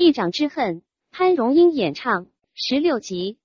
一掌之恨，潘荣英演唱十六集。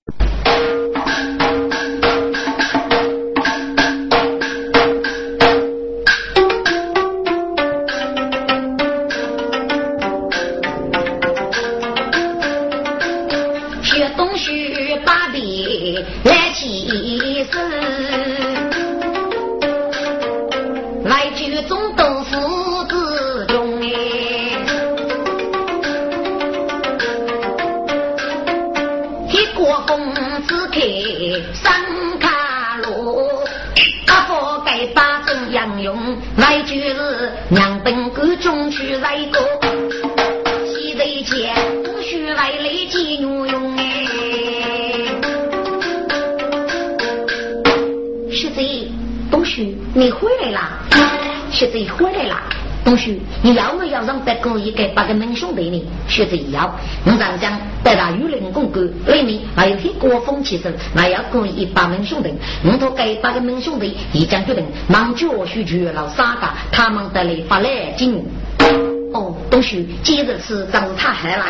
学贼回来啦！东旭，你要不要让白狗一个八个门兄弟呢？学贼要，我常讲北大有人公馆里面还有些国风气声，还要故意八门兄弟，我托给八个门兄弟一将决定，忙教学绝老三个，他们得来发来劲。哦，东旭，接着是长是他害了。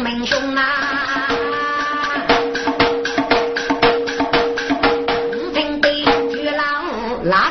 门兄啊。五平对月老拉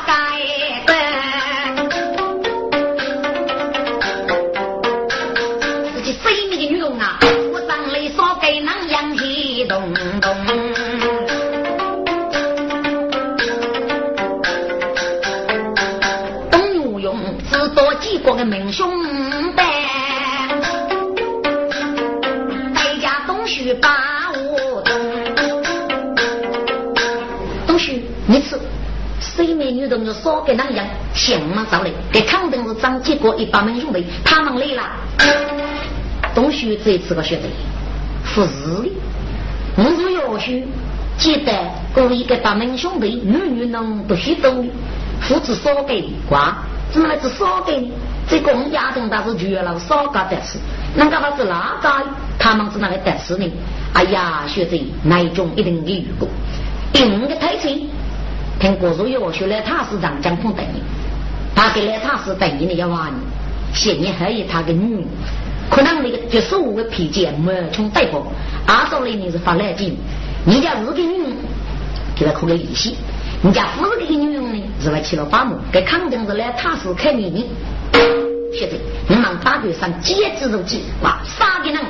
谁美女同志少给人样，钱嘛少嘞，给康定是张结果一把门兄弟，他们来了。东西这次个学的，不是的，我是要求记得各一个把门兄弟，女女能不许多，父子烧给瓜，怎么来是烧给呢？这个我们家庭倒是绝了少个的事，那个他是哪个？他们是那个得事呢？哎呀，学者那一种一定的遇过，硬的推荐，听国术要求来他是长江碰等于，他给来他是等于你要话呢，现年还有他的女。可能那个就是我的脾气没从对付，阿说里你是发来劲，你家是个女，给他扣个利息，你家不是个女人呢，是来去了八亩，给肯定是来踏实开秘密。现在你们大队上接制入计，哇，杀的人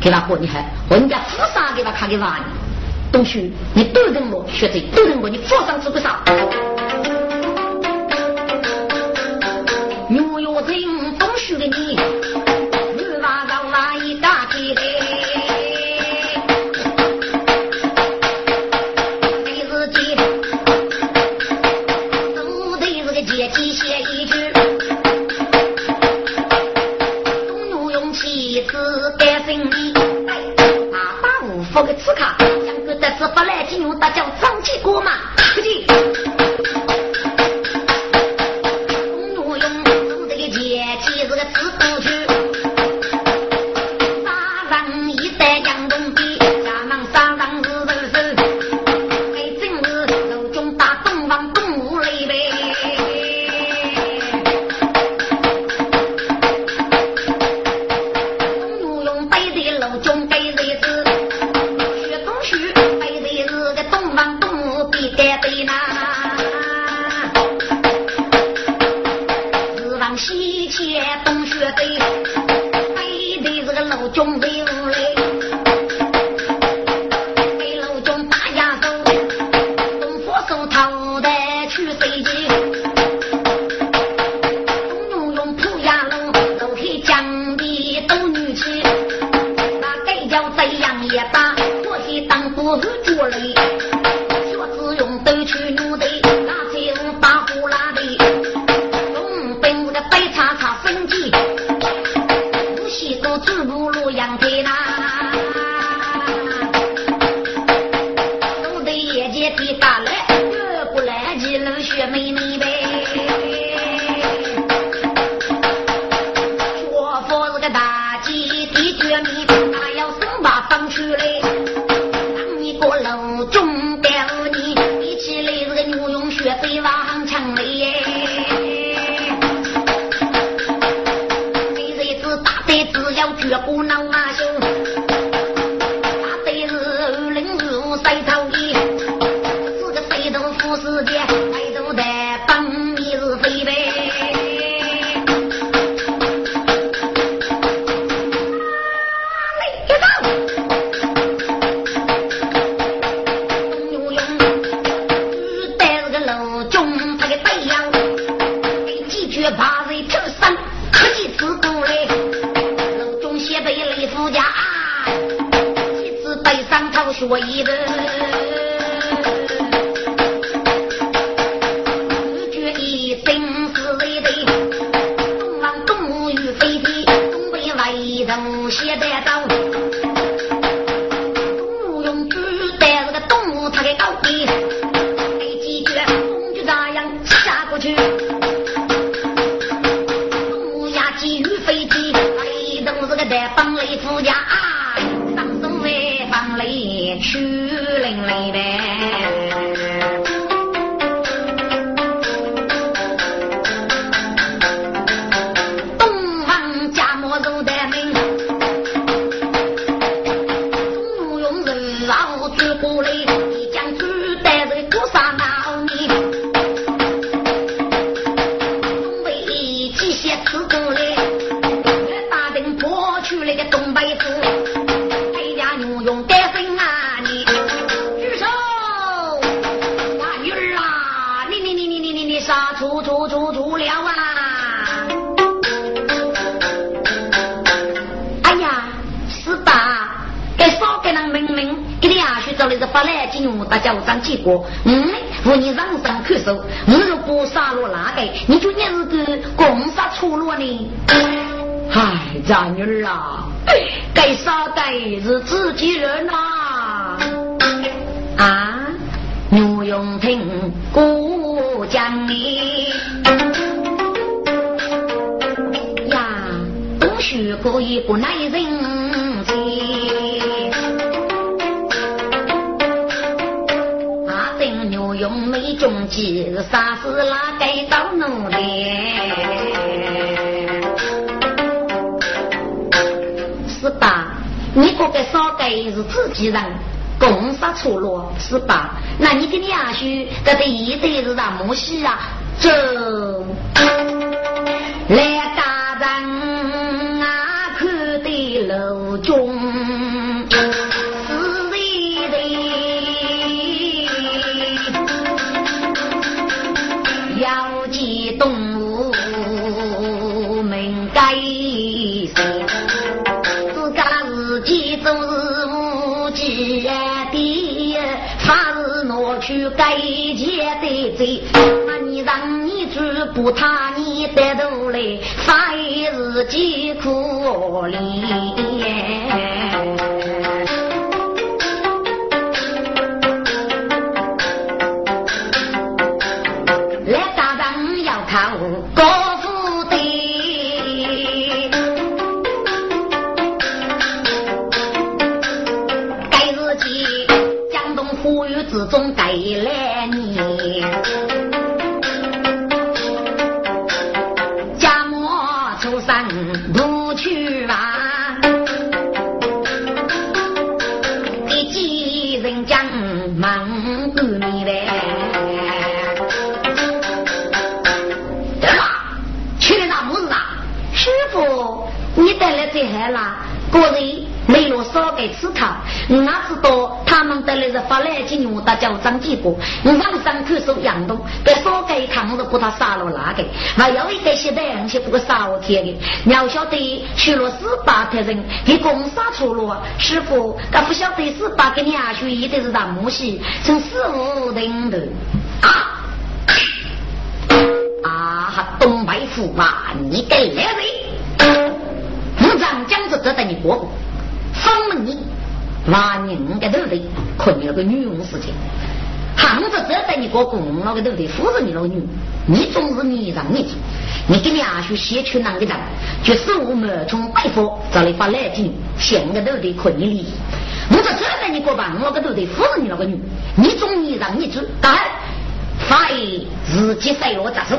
给他活你还，人家不杀给他看给啥呢？东西你都跟我学这，都跟我你佛上吃不少。牛肉精东西的你。大地的，每日记，都得这个阶级写一句，东牛用妻子单身的，大把无福的刺卡，来金牛，不杀了哪个，你就你是个共杀出落呢？唉，大女儿啊，该杀的是自己人呐、啊！牛永听故讲你呀，东许可以不耐人中计，杀死哪个到奴的？是吧？你这个少个是自己人，共杀出路是吧？那你跟你阿叔这个一对是让母戏啊，走来大人啊，看的楼中不他你带头来，反自己可怜。们带来是发来金牛大叫张继国，我上山看守杨东，给少给他们是把他杀了哪个？还有一个现代人去不过杀我天的，你要晓得去了十八的人给攻杀出了，师傅，他不晓得十八给你阿叔一定是让木西，从四五人头啊。啊，东北府啊，你给来人！武长将子这等你过过，封了你，挖你个头的，可你那个女佣事情。喊着这带你过公，那个对不对？扶着你那个女，你总是你让你做，你给娘去写去啷个的？就是我们从北方找来发来听，现个都得困你哩。我说这带你过吧，我个都得扶着你那个女，你总你让你做，当然法医自己赛落咋手？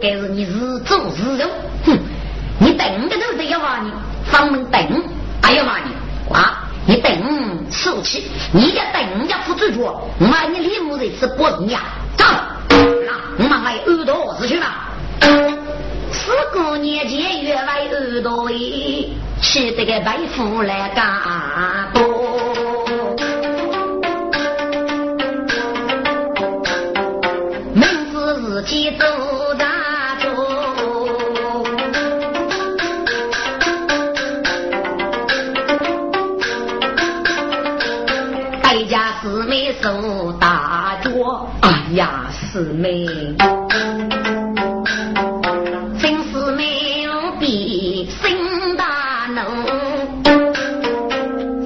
该是你自作自受，哼！你等个都得要骂你，房门等，还要骂你，啊！你等受气，你要等人家不追着，我你李木这次不人呀，走，那我们来耳朵子去吧。四姑年节月来耳朵里，吃这个白富来干多，名字是几多自己走。受大脚，哎呀，师妹，真是妹比心大能，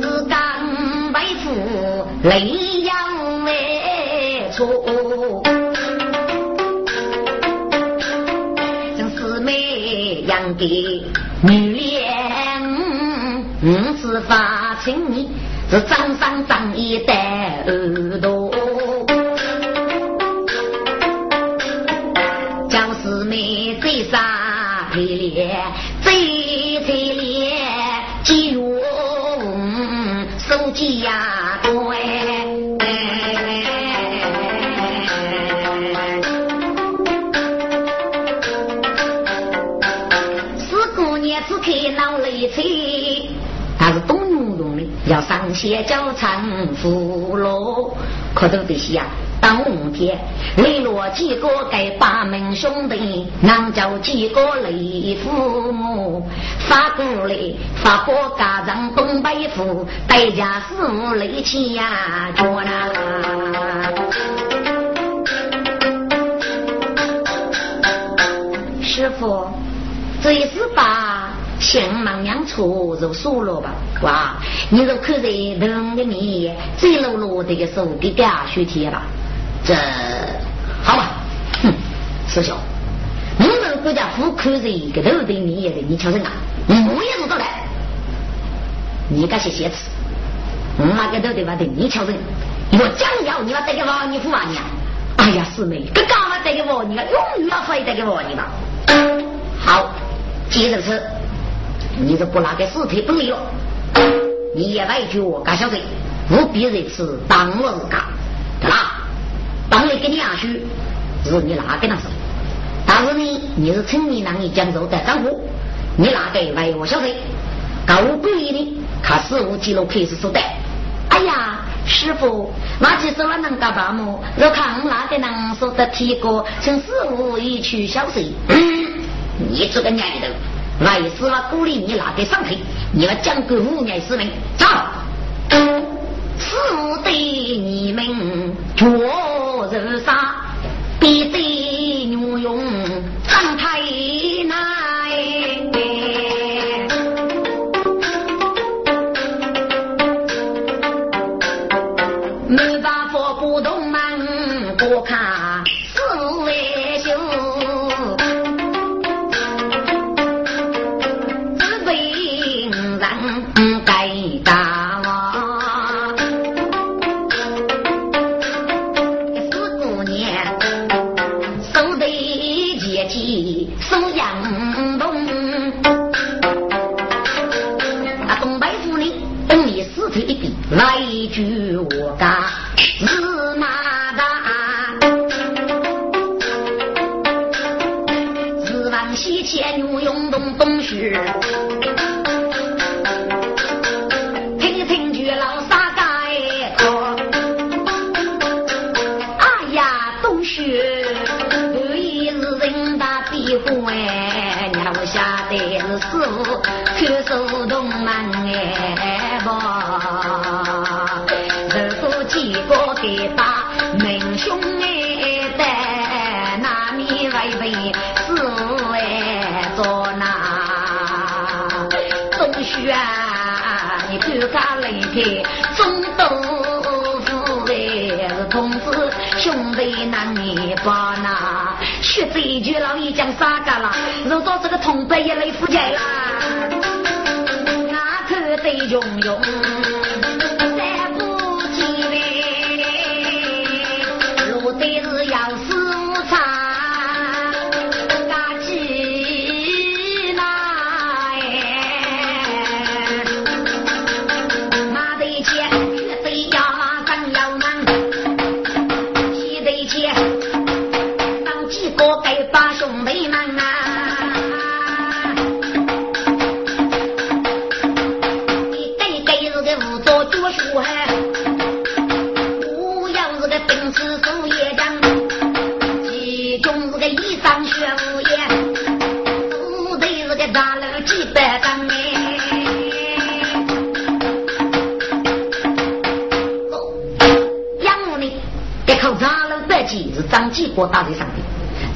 自甘为父泪阳为错，真是妹养给女脸，五是发情你。是张三张一代耳朵，要上写叫长福禄，可都得写啊！当天雷落几个给八门兄弟，南叫几个雷父母，发过来发过家长东北府，代价是我雷气呀！着呢，师傅，这一次把。先忙娘出就输了吧，哇！你就看在等的你最落落的个手给下雪贴吧，这好吧？哼，师兄，你们国家富看着一个头的你也得你瞧人啊，我也是做的，你这些写词，我那个头的吧的你瞧人，我讲要你要带给我你付啊你？哎呀，师妹，这干嘛带给我你啊？永远要回带给我你吧？好，接着吃。你这不拿个尸体不理了，你也来一句我干小子，务必这次当我是干，对啦？当你给你下去，是你哪个那是？但是呢，你是村里让你讲究的干活，你哪个来我小子？高贵的，看十五几楼开始收的。哎呀，师傅，那其实我能干吧么？若看那个人说的提过，从十五一去小水，你这个娘的！来是我鼓励你拿给上去，你要讲个五年四命，走，是对你们脚一句我干东西啊，你看看那天中豆腐哎是同志兄弟难你把那说这一句老一讲啥个了？如果这个同辈也来负债啦，那可得用用。我打在上面，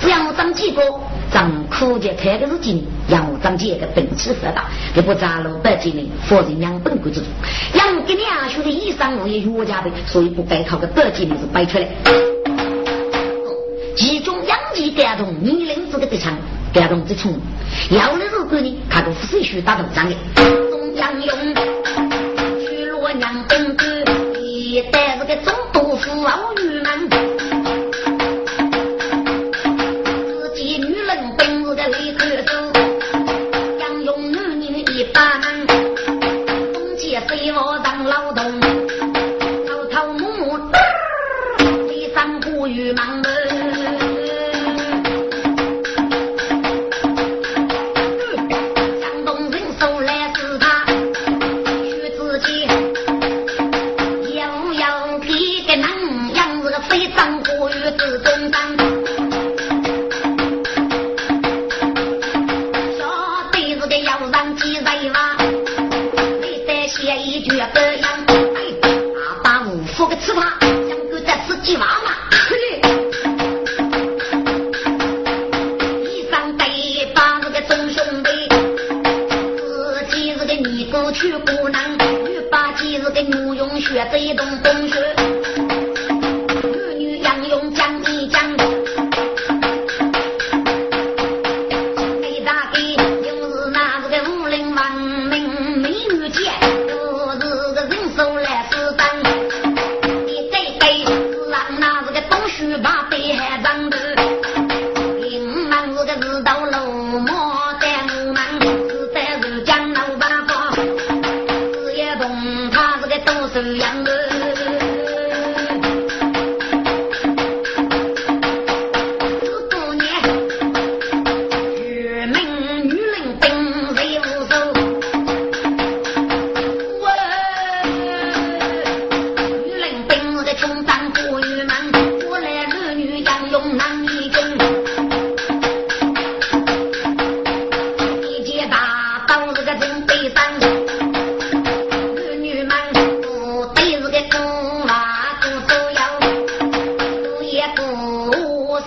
只要我张几个，张苦节开个是金，让我张几个本事发达，也不扎了百金呢，否则养本贵之中。养给两兄的衣裳我也越加倍，所以不该掏个百金的是摆出来。其中养鸡感动年龄这个的强，感动最冲，要的如果呢，看个富水须打头上的，中央用给我当劳动。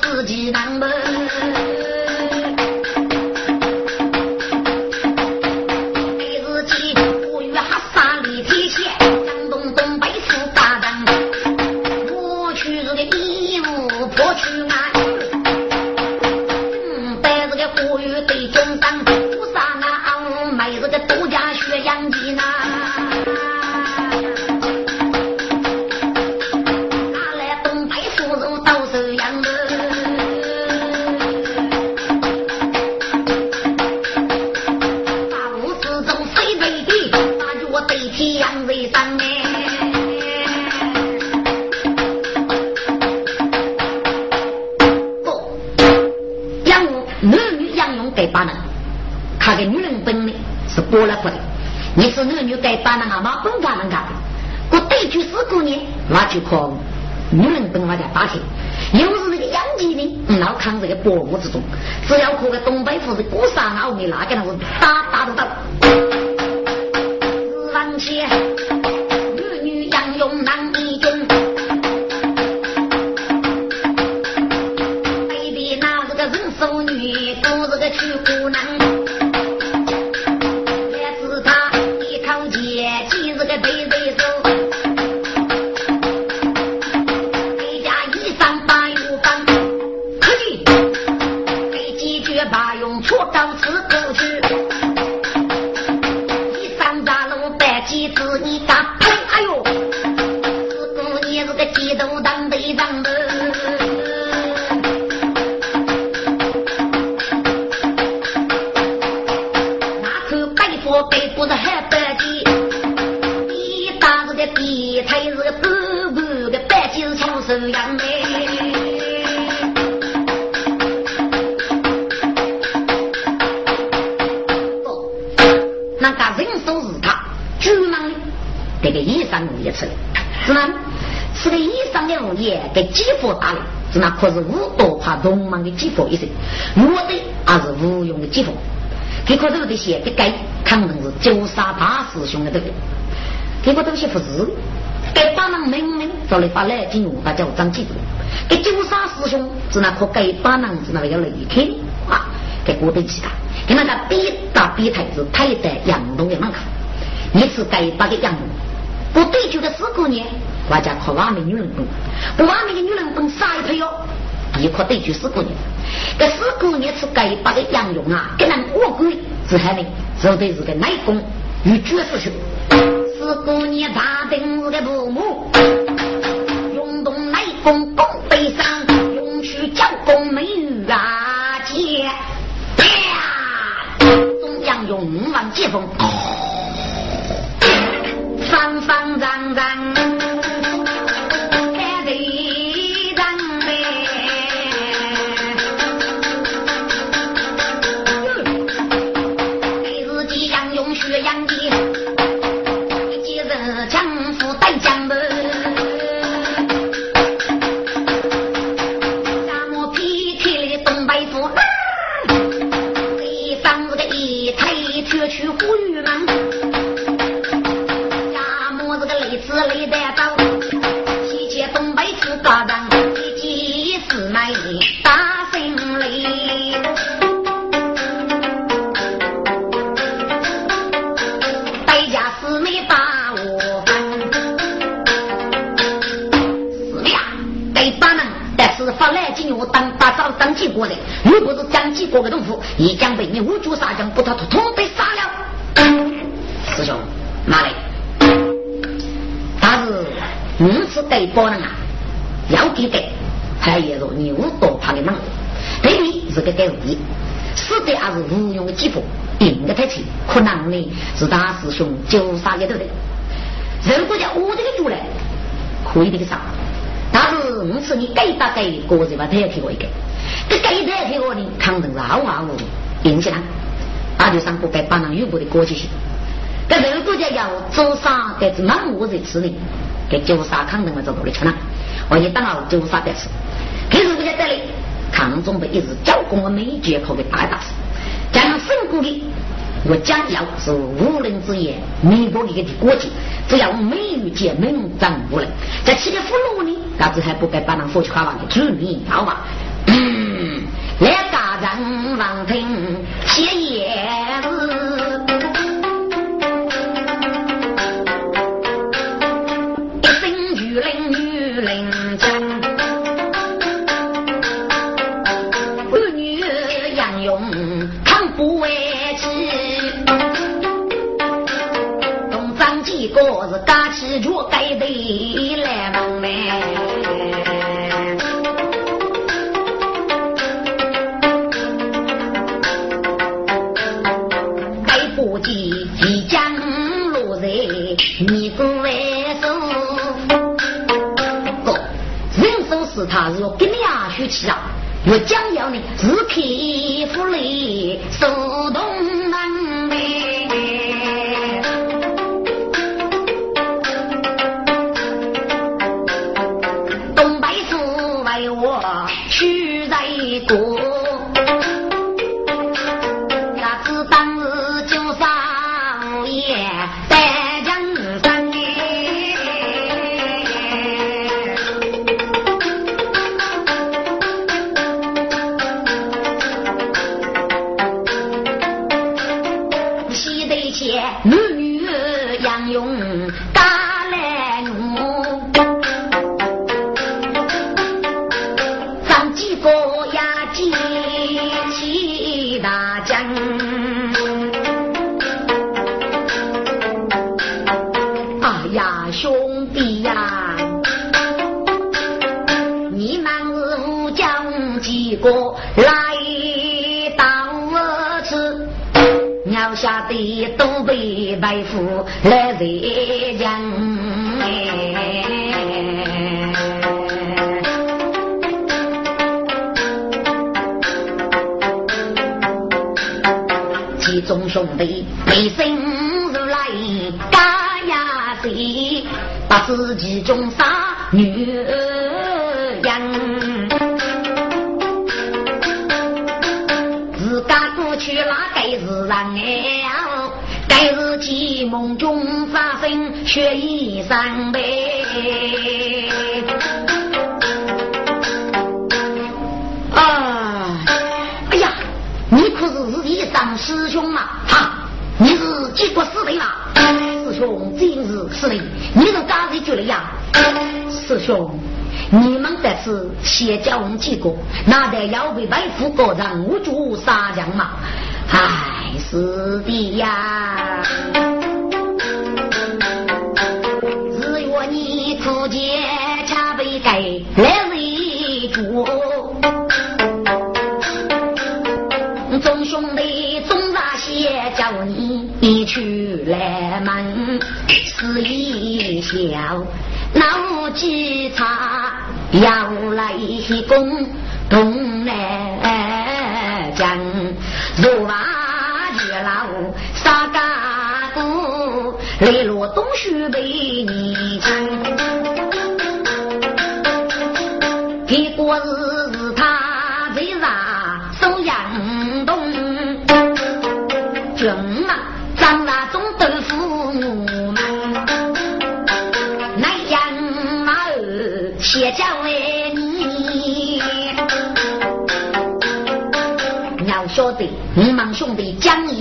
自己难门。我这种。只要哭个东北虎的孤山，我秘那个他个打地台是个布布的白鸡是长手样的。那个人手是他，巨忙的，这个衣裳物业吃的，是吗？是个衣裳的物业给几佛打的，是那可是五多怕龙忙的几佛一生，我的还是无用的几佛，这块都得写的该肯定是九杀大师兄的对不对？这个东西不是，给帮忙明明找来把来金用，把叫张记住，给九杀师兄是那可给帮忙是那个。要离开啊，给过得起他。给那个。比大比太子抬在杨东的门口，一次该把个。杨东，不对酒的四姑娘，我家靠外面女人本，不外面的女人本啥一配哟？一块对酒四姑娘，这四姑娘是该把个。杨勇啊，跟人我鬼是海呢，走的是个。内功与绝世兄。四姑娘大定我的父母，用动内功攻北上，用去教攻美女啊姐。中央勇往接风，方方正正，大胜利，代价四妹把我分，四妹啊，给把人，但是发来金我当把早当几国的，如果是张继国的东府，一将被你五主杀将，不他统统被杀了。师兄，马来，但是五次给包人啊，要给给，还也是牛多怕的忙，对你是个给力，死的。还是无用的。鸡婆，顶个太轻，可能呢是大师兄就杀给头的。如果叫我这个主来，可以这个杀，但是五次你给打给个人吧，他也给我一个，这给他给我呢，肯定是好好的，赢起来。那就上不该帮人有过的。过去些。这个国家要做啥？该是满屋子吃呢？给九杀抗争了，走过来去了。我一当了九杀的。事，可是国家这里抗中的一直教工的美绝口给打一打死。加上胜过的，我讲要是无人之言，美国一个的国际，只要美玉界名掌无人，在七个俘虏呢，那子还不该把人佛去花王的主名，好吧？嗯，来家人望听谢叶子，个是嘎起脚该得来忙嘞。不计即将落在你个为首，哥，人生是他是给你啊学起啊，我将要你自开福利手动自己中杀女人。自家过去那该是人哎，该是其梦中发生血衣伤悲。啊，哎呀，你可是自己当师兄嘛？哈，你是结过死的啦？兄今日是的，你是干谁去了呀？师兄。你们这次先叫我们几个，那得要被白虎高人无主杀将嘛？哎，是的呀。只愿你自己一笑。闹几场要来攻东南江，若把月老杀干部，雷落东须被你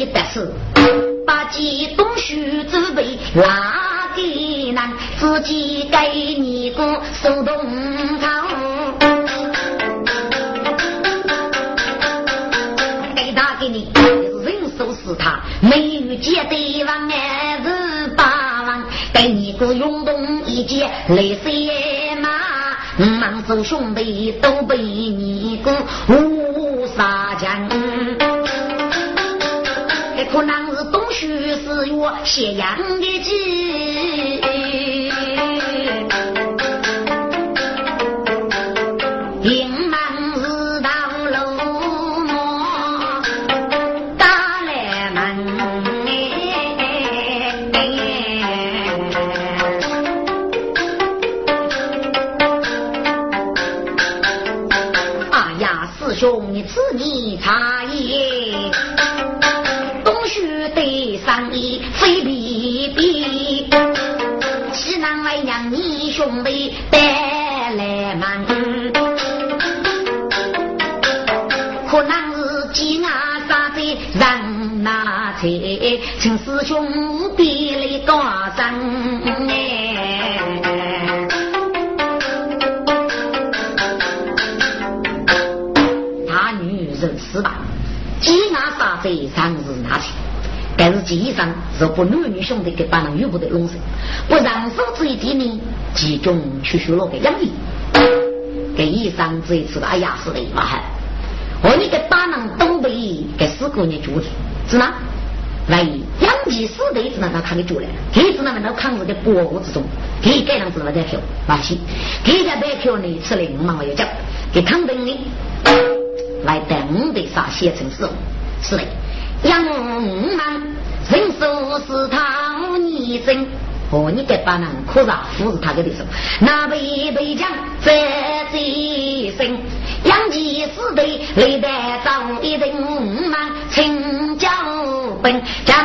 弟讲义的事，把几东西准备拿给难，自己给你个手动刀，给他给你人手是他，没有见对方还是八王，给你个运动一件雷水马。满族兄弟都被你个误杀将，可能是冬雪四月斜阳的鸡。兄弟来高声哎。是吧？鸡鸭杀贼常是拿钱，但是基上是不男女兄弟给把人遇不得弄死，不让手这一点呢，集中去学了个养义，给医生这一次哎呀是的嘛！我你给把人东北给四个人住的，是吗？来养义死的子呢，他看给住了，给子呢那抗日的保护之中，给这样子的白票，放心，给家白票呢吃了五万我要交，给抗灯呢。来等的啥写成是是的，杨满人说是他女真，和你这帮人可是扶持他个的手，那被被将在最深，杨继死的历代早一人满请教本，家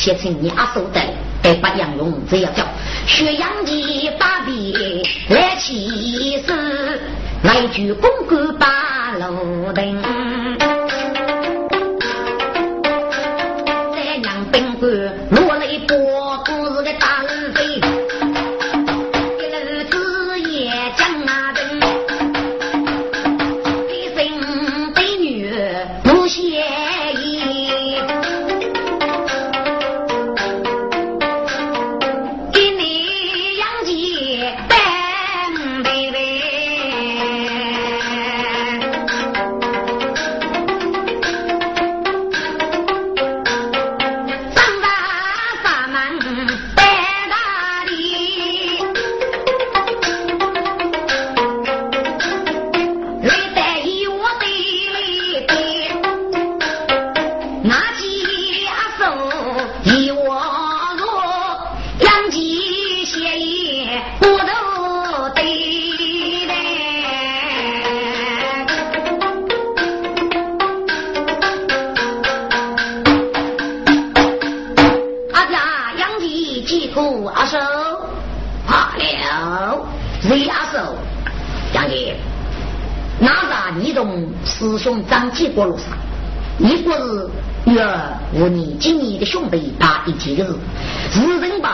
写成你阿叔的，得把杨勇这样叫，学杨吉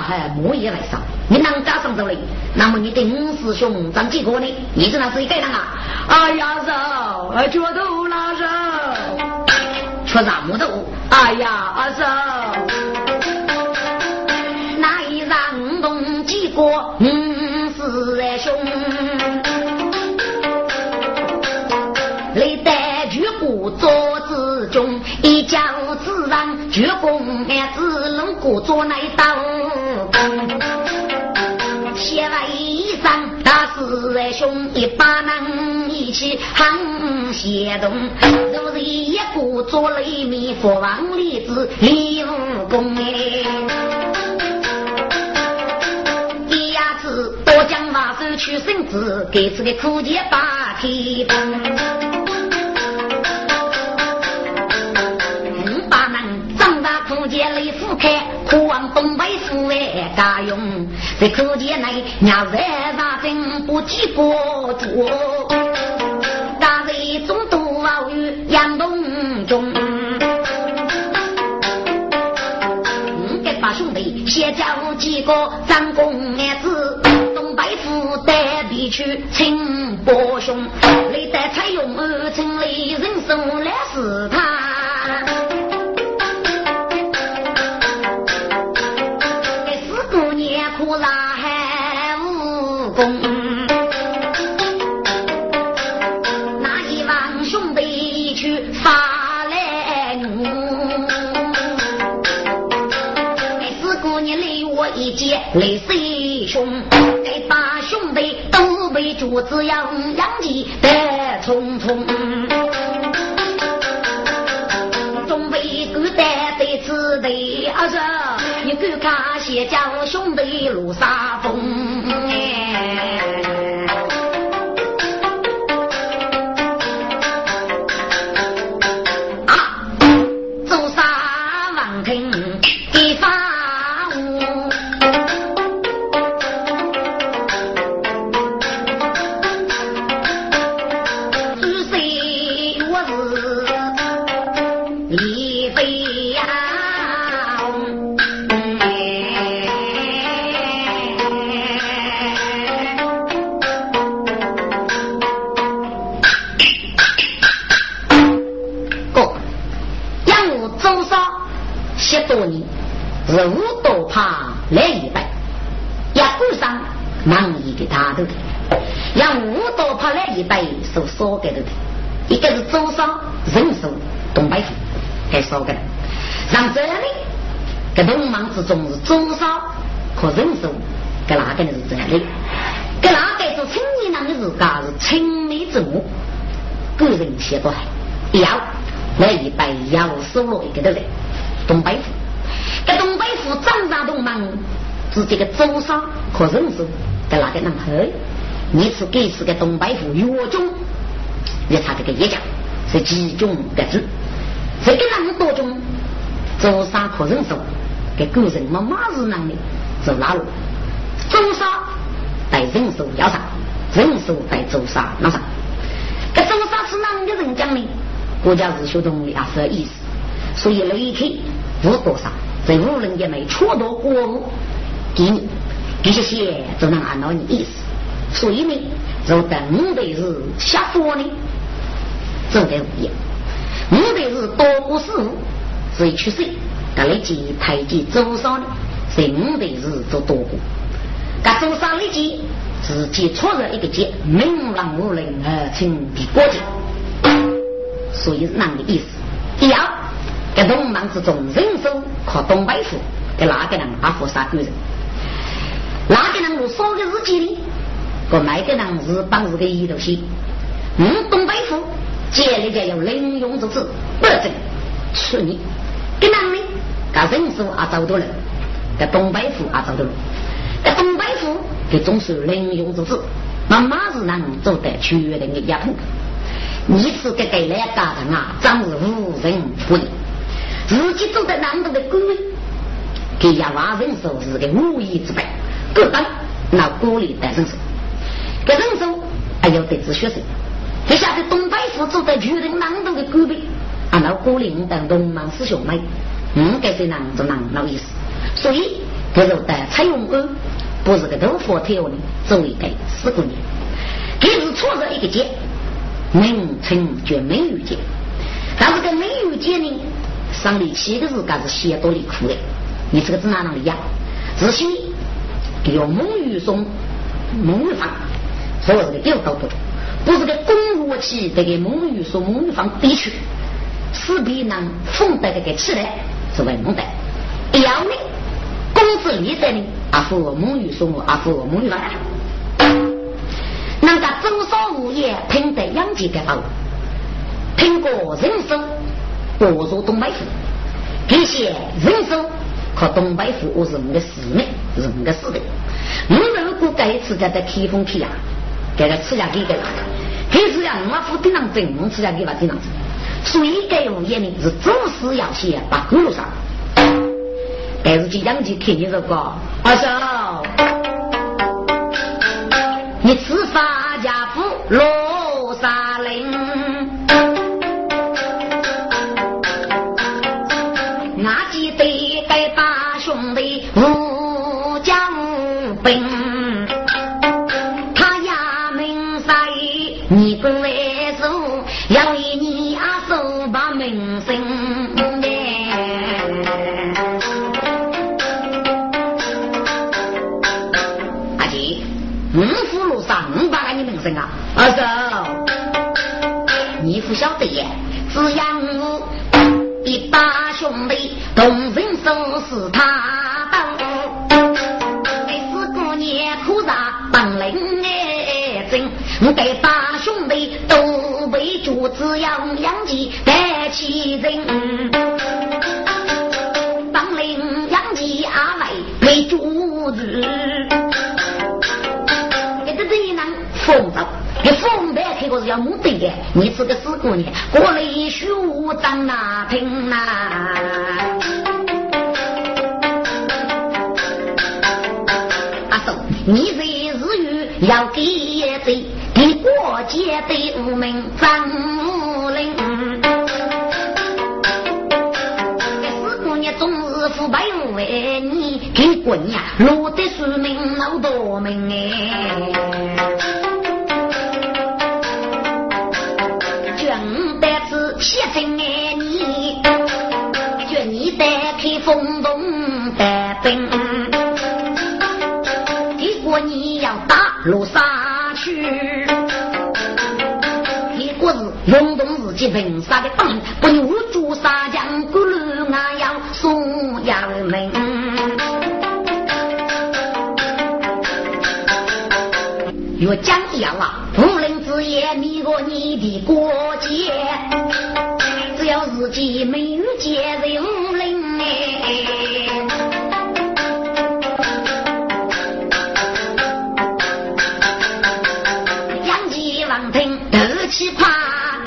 日人把海莫也来上，你能加上走嘞？那么你的五师兄长几个呢？你是那是一个人啊？哎呀，嫂，觉得拉手，缺啥木头？哎呀，阿嫂，那一让东几个五师兄？桌子中一脚自让，鞠躬俺只能过做那道。写了衣裳，大师兄一把人一起喊协同，都是一个做了一面佛王例子李武功哎。第二次多讲话手取绳子，给这个苦节把提灯。东北府外家用，在口间内娘在那真不记过住，大人中都熬于杨东中。给把兄弟先叫几个张公儿子，东北府带必去请伯兄，历代采用二城里人手来试雷师兄，这把兄弟都被主子养养的得匆匆，准备孤单在此地阿叔，你敢看先叫兄弟路山风少给的的，一个是周商人手东北府，还少给。让这里这东忙之中是多少可忍受？给哪个人是这样的？给哪个做青年郎的自家是青梅之母？个人写多要来一百要收了一个的人，东北府。这东北府长沙东忙是这个多少可忍受？在哪个人喝？你是给是个东北府药中，你查这个一家是几种的字？这个那么多种，多少可忍受？给个人嘛马是能力走哪路？周沙带人手要上，人手带周沙那上。这周沙是哪个人讲的？国家是学懂的啊，是意思。所以雷克无多少，在无人也没错到过给你，这些些就能按照你意思。所以呢，就等的是下火呢，走得无厌。目的是多过事物，所以去世。那来接太极周沙呢，是目的是做多过。那周沙立即自己错了一个节，明朗无人而称的国节，所以是那个意思。第二，在东南之中，人手靠东北府，给哪个人阿佛杀个人？哪个人我烧个日记呢？我买个人是帮是个一头西，嗯，东北府接了个有领用之子，不正处理。给哪呢？给人手啊，找到了，在东北府啊，找到了。在东北府，给总是领用之子，那马是能做得全人的丫头。你是给给来家人啊，真是无人不理。自己走在南头的官，给亚娃人手是个无义之辈，不当那孤立的人手。给人手还要得知学生。接下来东北府走在巨人南头的官兵，啊，那孤零等东门师兄妹，应该是南就南那意思。所以。这种的采用官不是个豆腐条的，作为个四个年，这是错着一个节，名称叫美玉节。但是个美玉节呢，上里七个字，干是写多离苦的。你这个字哪能样？自信叫蒙玉松、蒙玉芳，所以这个有道多，不是个公罗起这个蒙玉松、蒙玉芳地区，势必能风得这个起来，是为蒙的。一样的？公子立在呢，阿父母与说，阿父母与来。那个周少无业听得杨吉的话，听过人生，我入东北府，这些人生靠东北府我是我的使命，是我的使命。我如果这一次在这开封去呀，给他吃下给个，这次呀，我府顶上整，我吃下给把顶上整。所以这物业呢是做事要先把公路上。但是去养鸡看你这个二叔，你吃发家福罗沙林，五虎路上五百个你名声啊！二嫂，你不晓得耶，只养我一大兄弟，同身手是他当。没事过年苦茶当人哎争，我给大兄弟都为主子养养鸡带起人。当人养鸡阿妹陪主子。风着，你风白开个是要目的的，你是个死姑娘，过来学长那听呐。阿叔，你这日语要给谁？给过节的无名张灵。死姑娘终日腐败为你给滚呀，落得书名老多名哎。风动带兵，结果你要打落沙去，结果是运动自己平杀的帮，不如朱砂将咕噜俺要送衙命。若讲要啊，无论之夜迷过你的过节，要自己没遇见人灵哎。养鸡望听斗气怕，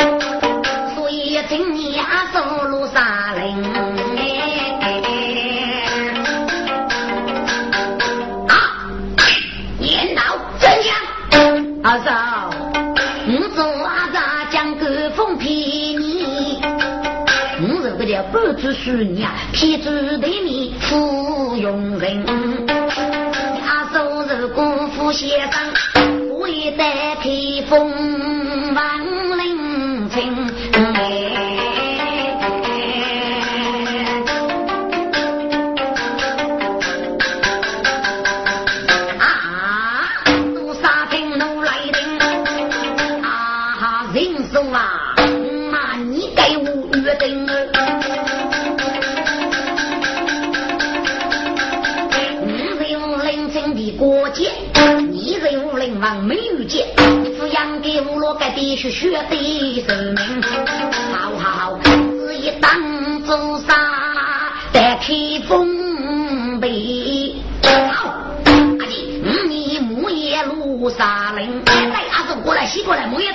所以今年走路杀叫半子书你啊，骗子对面芙蓉人。阿叔是功夫先生，我也带开封给五罗盖的是血的生命，好好好，一当做啥？得开封北，好。阿姐，你木叶路沙林，哎，来阿叔过来，西过来，木叶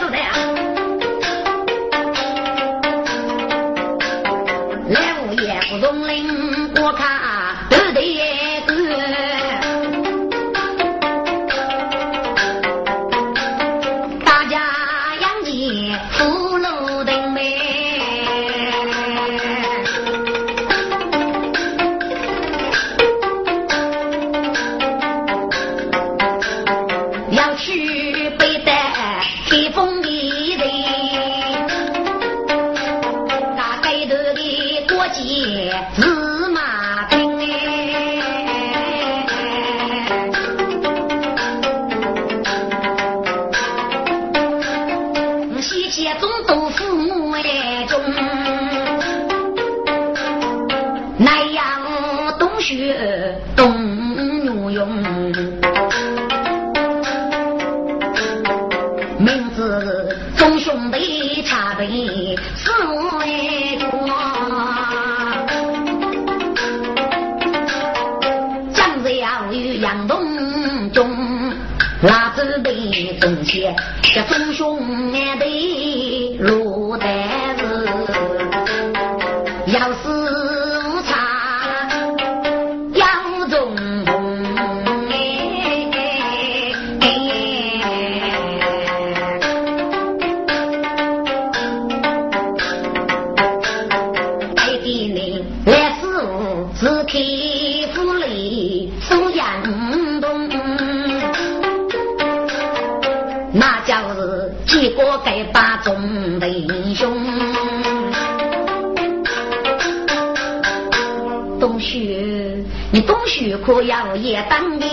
也当的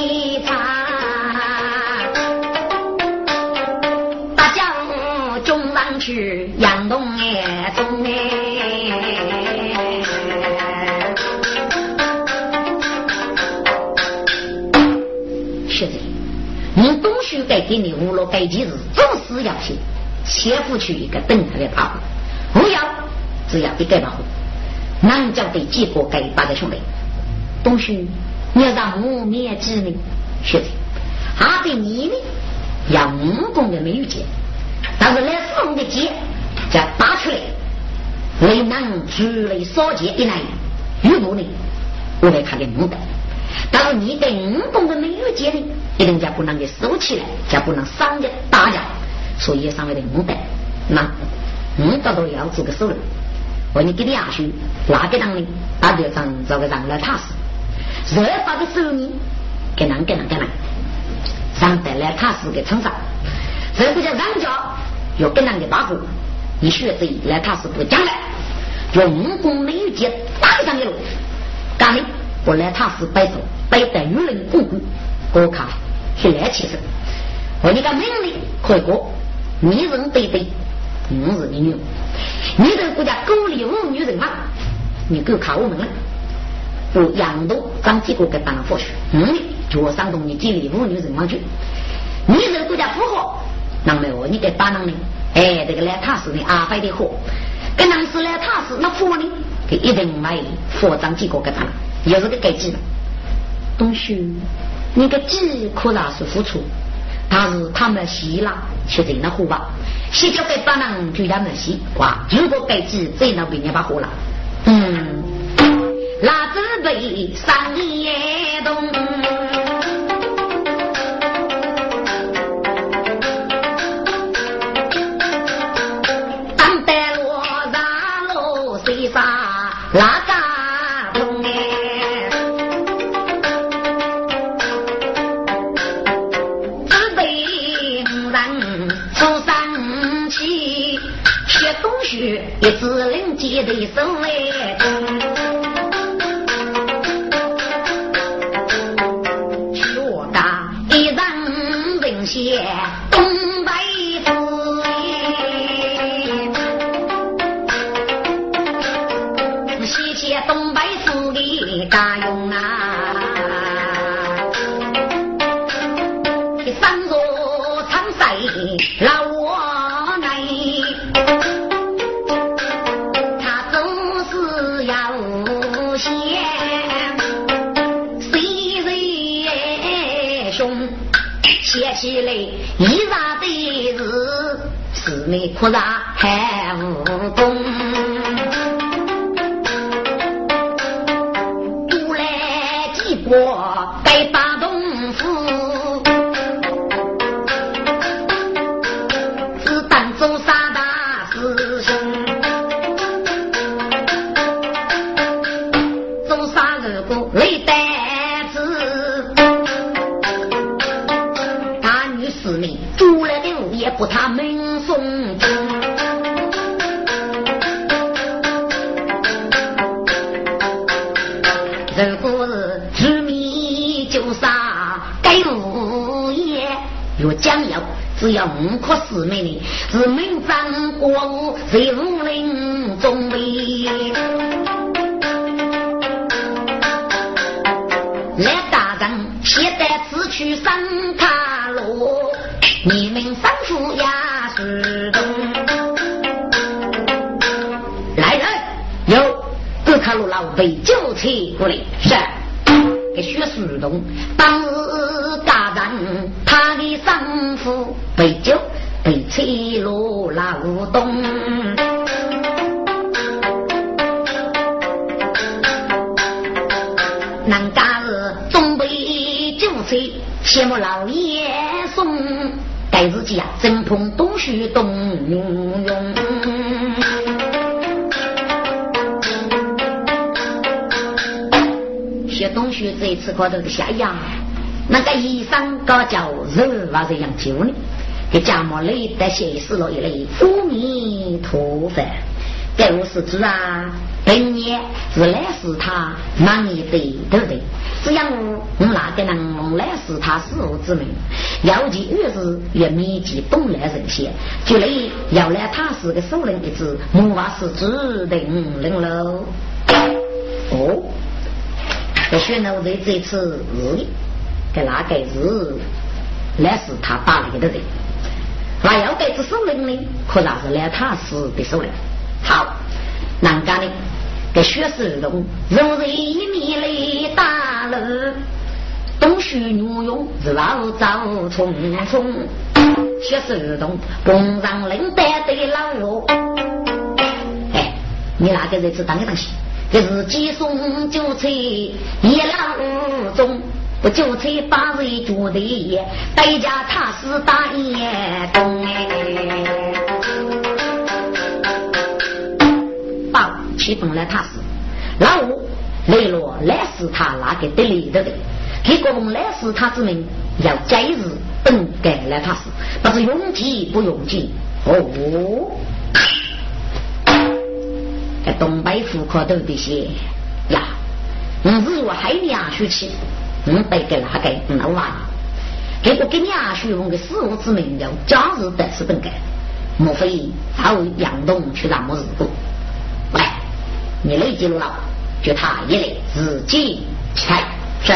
茶。大家中上去杨东哎中哎，是的，你东旭该给你五罗该几日，总是要去，切不去一个等他的跑，不要只要一个保护。南郊的结果该八个兄弟，东旭，要让我灭之呢？是的，他对你呢，要五公的没有结，但是来四的结，再打出来，为能出来少结一来，如果呢，我来看给五的，但是你对五公的没有结呢，一定家不能给收起来，家不能伤着大家，所以上面的五的，那五到都要做个手人。我你给你下去，哪个当呢？打队长找个让来踏实，热发的手呢，给人给人给人，让带来踏实给称上。这个叫让家要跟人的把握，你学这来踏实不讲了，用功没有节打上一路，干的我来踏实摆手摆得与人共顾，我看是来气势。我你个命令可以过，你人对对，我是你女。你这个国家孤立无女人嘛？你够靠我们了。我杨东张几个给当了佛学，嗯，就上东你建立妇女人王去，你这个国家不好，那么？你给帮人呢？哎，这个来他是的阿飞的货，跟当时来他是那佛呢，给一定买佛张几个给他，又是个该记了。东西，你个几可然是付出，但是他们希腊却在那火吧，西郊给帮人就他们西哇，如果改记在那被人把火了，嗯。那只被三叶动，当得落上路谁杀哪个动哎？只被人出生气，学东学也只能接的手哎。东起来，一啥的是，是你哭啥还无功。只要五颗四枚的，是名张南家是东北酒车，羡慕老爷送。该自己啊，正碰东徐东庸庸。学东徐这一次高头的下呀，那个衣裳高叫肉娃这样旧呢？给家母累得写死了一类，阿弥陀佛。该我是主啊，本年是来是他，忙你对对不对？只要我我那个人来是他死我之命，尤其越是越密集东来人些，就来要来他是个熟人一只，木瓦是指定人喽。哦，这选了在这次日里，给哪个日来是他打来的人？那要该是首领呢？可然是来他是的首领。好，南家的给薛世龙，如日一米来大路，东徐女佣是老早匆匆，薛世龙碰上领带的老罗，哎，你哪个日子当一当心？这是几送酒菜一老中，不酒菜八人觉得代价他是大爷东哎。七分来他是那我雷罗来是他那个得力的的，给国公来是他之命要改日本该来他是，不是用计不用计哦。在东北户口都这些呀，你是我海娘婿去，你得给那个老娃，结果给娘婿用个死物之名叫假日得是本该，莫非他为杨东去那么日子？你累记录了，就他一累自己起来是，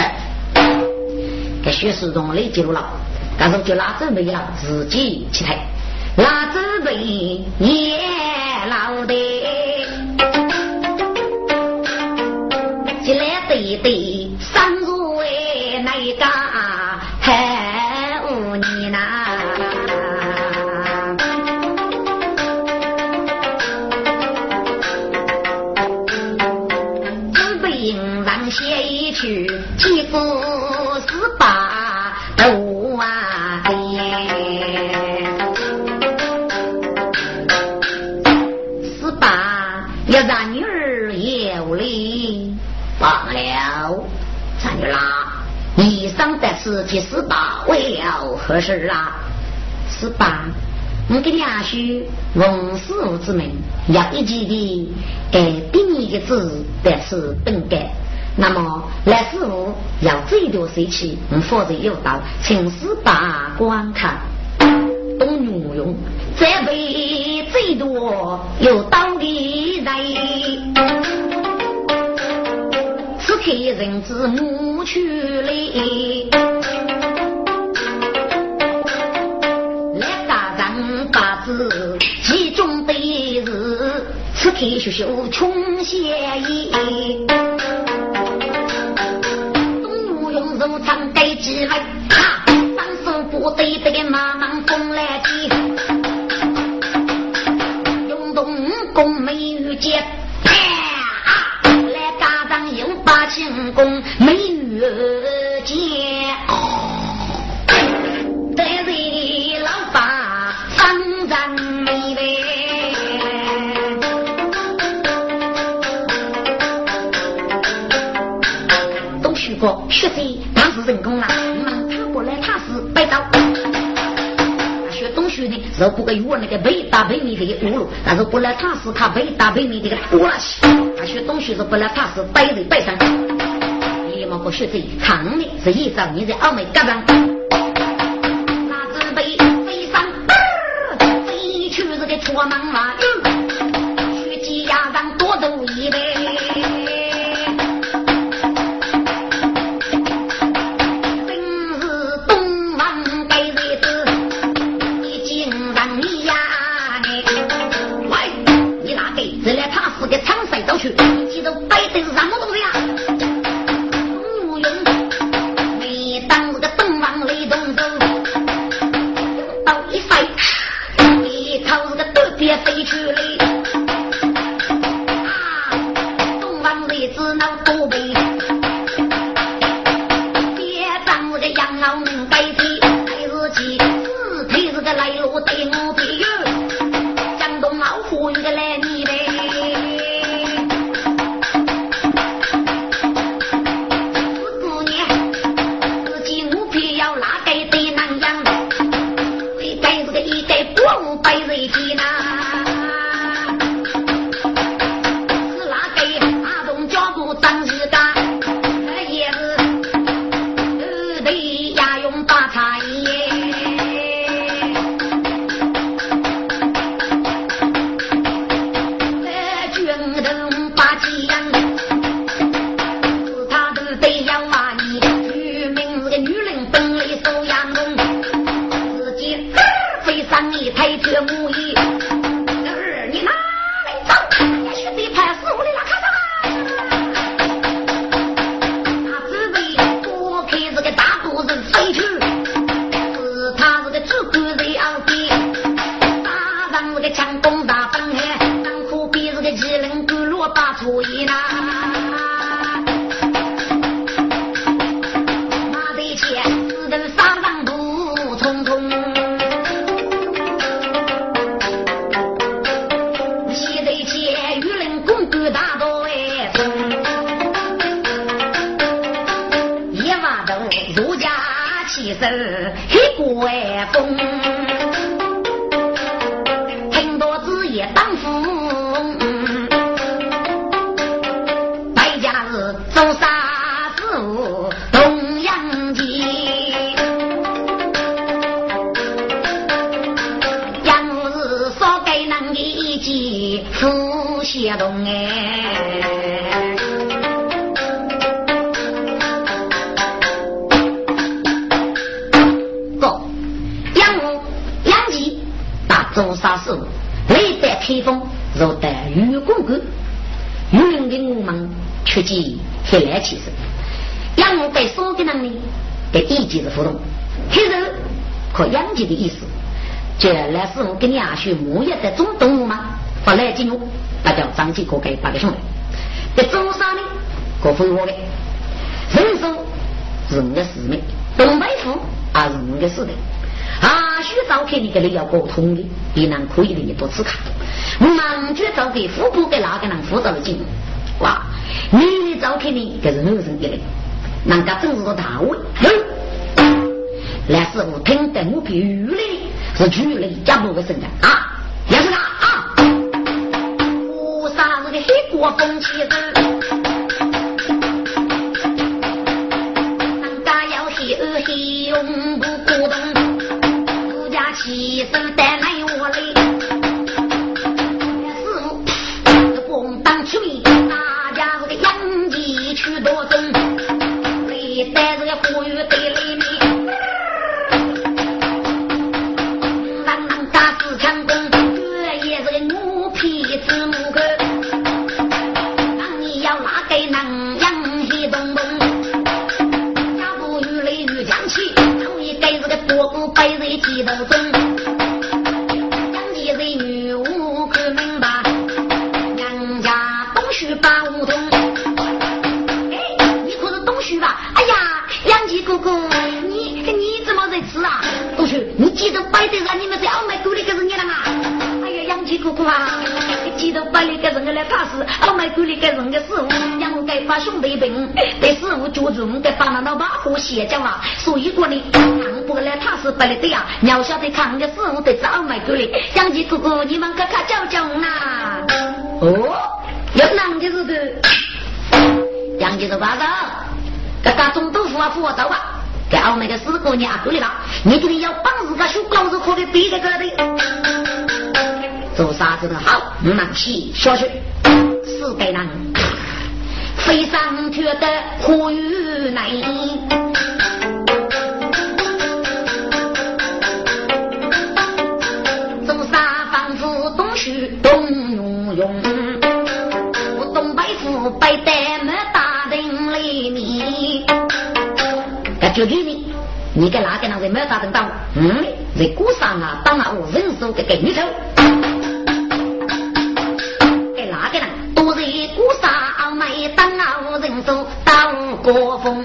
给薛世荣来记录了，但是就拉走没了，自己起来，拉走没也老的，起来对对，上得是第十八为了何事啊？十八，我给娘婿问师傅之门，要一记的，哎，第一个字便是本该。那么来师傅要最多谁去？否则有道，请十八观看，懂运用，再被最多有道的人，此刻人之母去来，此刻学穷写意。长带几来，哈，三手不对这个马忙风来急，用动功没遇见，啪，来家长又把轻功没遇见，学过学习。成功了，他过来他是白刀。学东西呢，是不给我那个背打背面的葫芦，但是不来他是他背大背面这个拖拉机。他学东西是不来他是背在背上。你们不学这看的是一张你在澳门干上，拿着背夫协同这来是我跟你阿学木叶的种动物吗？不来进入，那叫张继国给八个兄弟。在中山呢，可分我的人生是我的使命，东北府也是我的使命。啊，需照片你跟你要沟通的，也能可以的，你多次看。我忙去照片，副部给哪个人负责的进哇，你的照片呢？这是女人的嘞，人家正是个大位。来师傅听得我比鱼嘞，是出来一家不卫生的啊！也是他啊！我啥是个黑锅风气子，人家要黑黑永不鼓动，我家气势带啊，记得摆里个人个来怕死，澳门沟里个人个师傅，让我该发兄弟兵，对师傅脚中该把那老把火卸掉啊，所以过呢。不来，他是不来的呀！要晓得看个师傅得早买过来。杨吉哥哥，你们看看教教呐！哦，有男的是的。杨吉说：“爸爸，这个中豆腐啊，付我走吧。给俺那个师哥你啊，过来了。你这里要帮自个学高子可给别个个的。做啥子都好？忙起小学，四代人飞上天的火与内。东用用，我东北府北戴么大灯里面，那就居民，你给哪个人在没大灯当？嗯，在鼓上啊，当啊，我人手给给你抽。当国